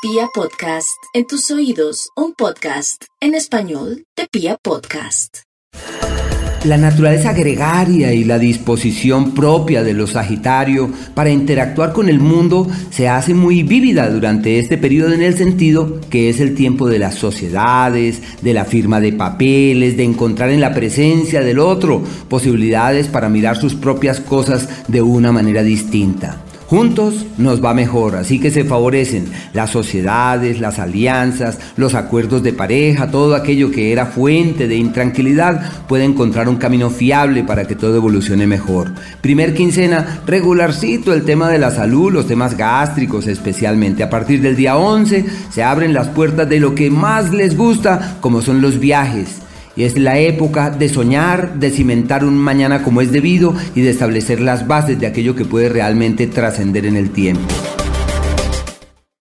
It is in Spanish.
Pia Podcast, en tus oídos, un podcast en español de Pia Podcast. La naturaleza gregaria y la disposición propia de los Sagitario para interactuar con el mundo se hace muy vívida durante este periodo en el sentido que es el tiempo de las sociedades, de la firma de papeles, de encontrar en la presencia del otro posibilidades para mirar sus propias cosas de una manera distinta. Juntos nos va mejor, así que se favorecen las sociedades, las alianzas, los acuerdos de pareja, todo aquello que era fuente de intranquilidad puede encontrar un camino fiable para que todo evolucione mejor. Primer quincena, regularcito el tema de la salud, los temas gástricos especialmente. A partir del día 11 se abren las puertas de lo que más les gusta, como son los viajes es la época de soñar, de cimentar un mañana como es debido y de establecer las bases de aquello que puede realmente trascender en el tiempo.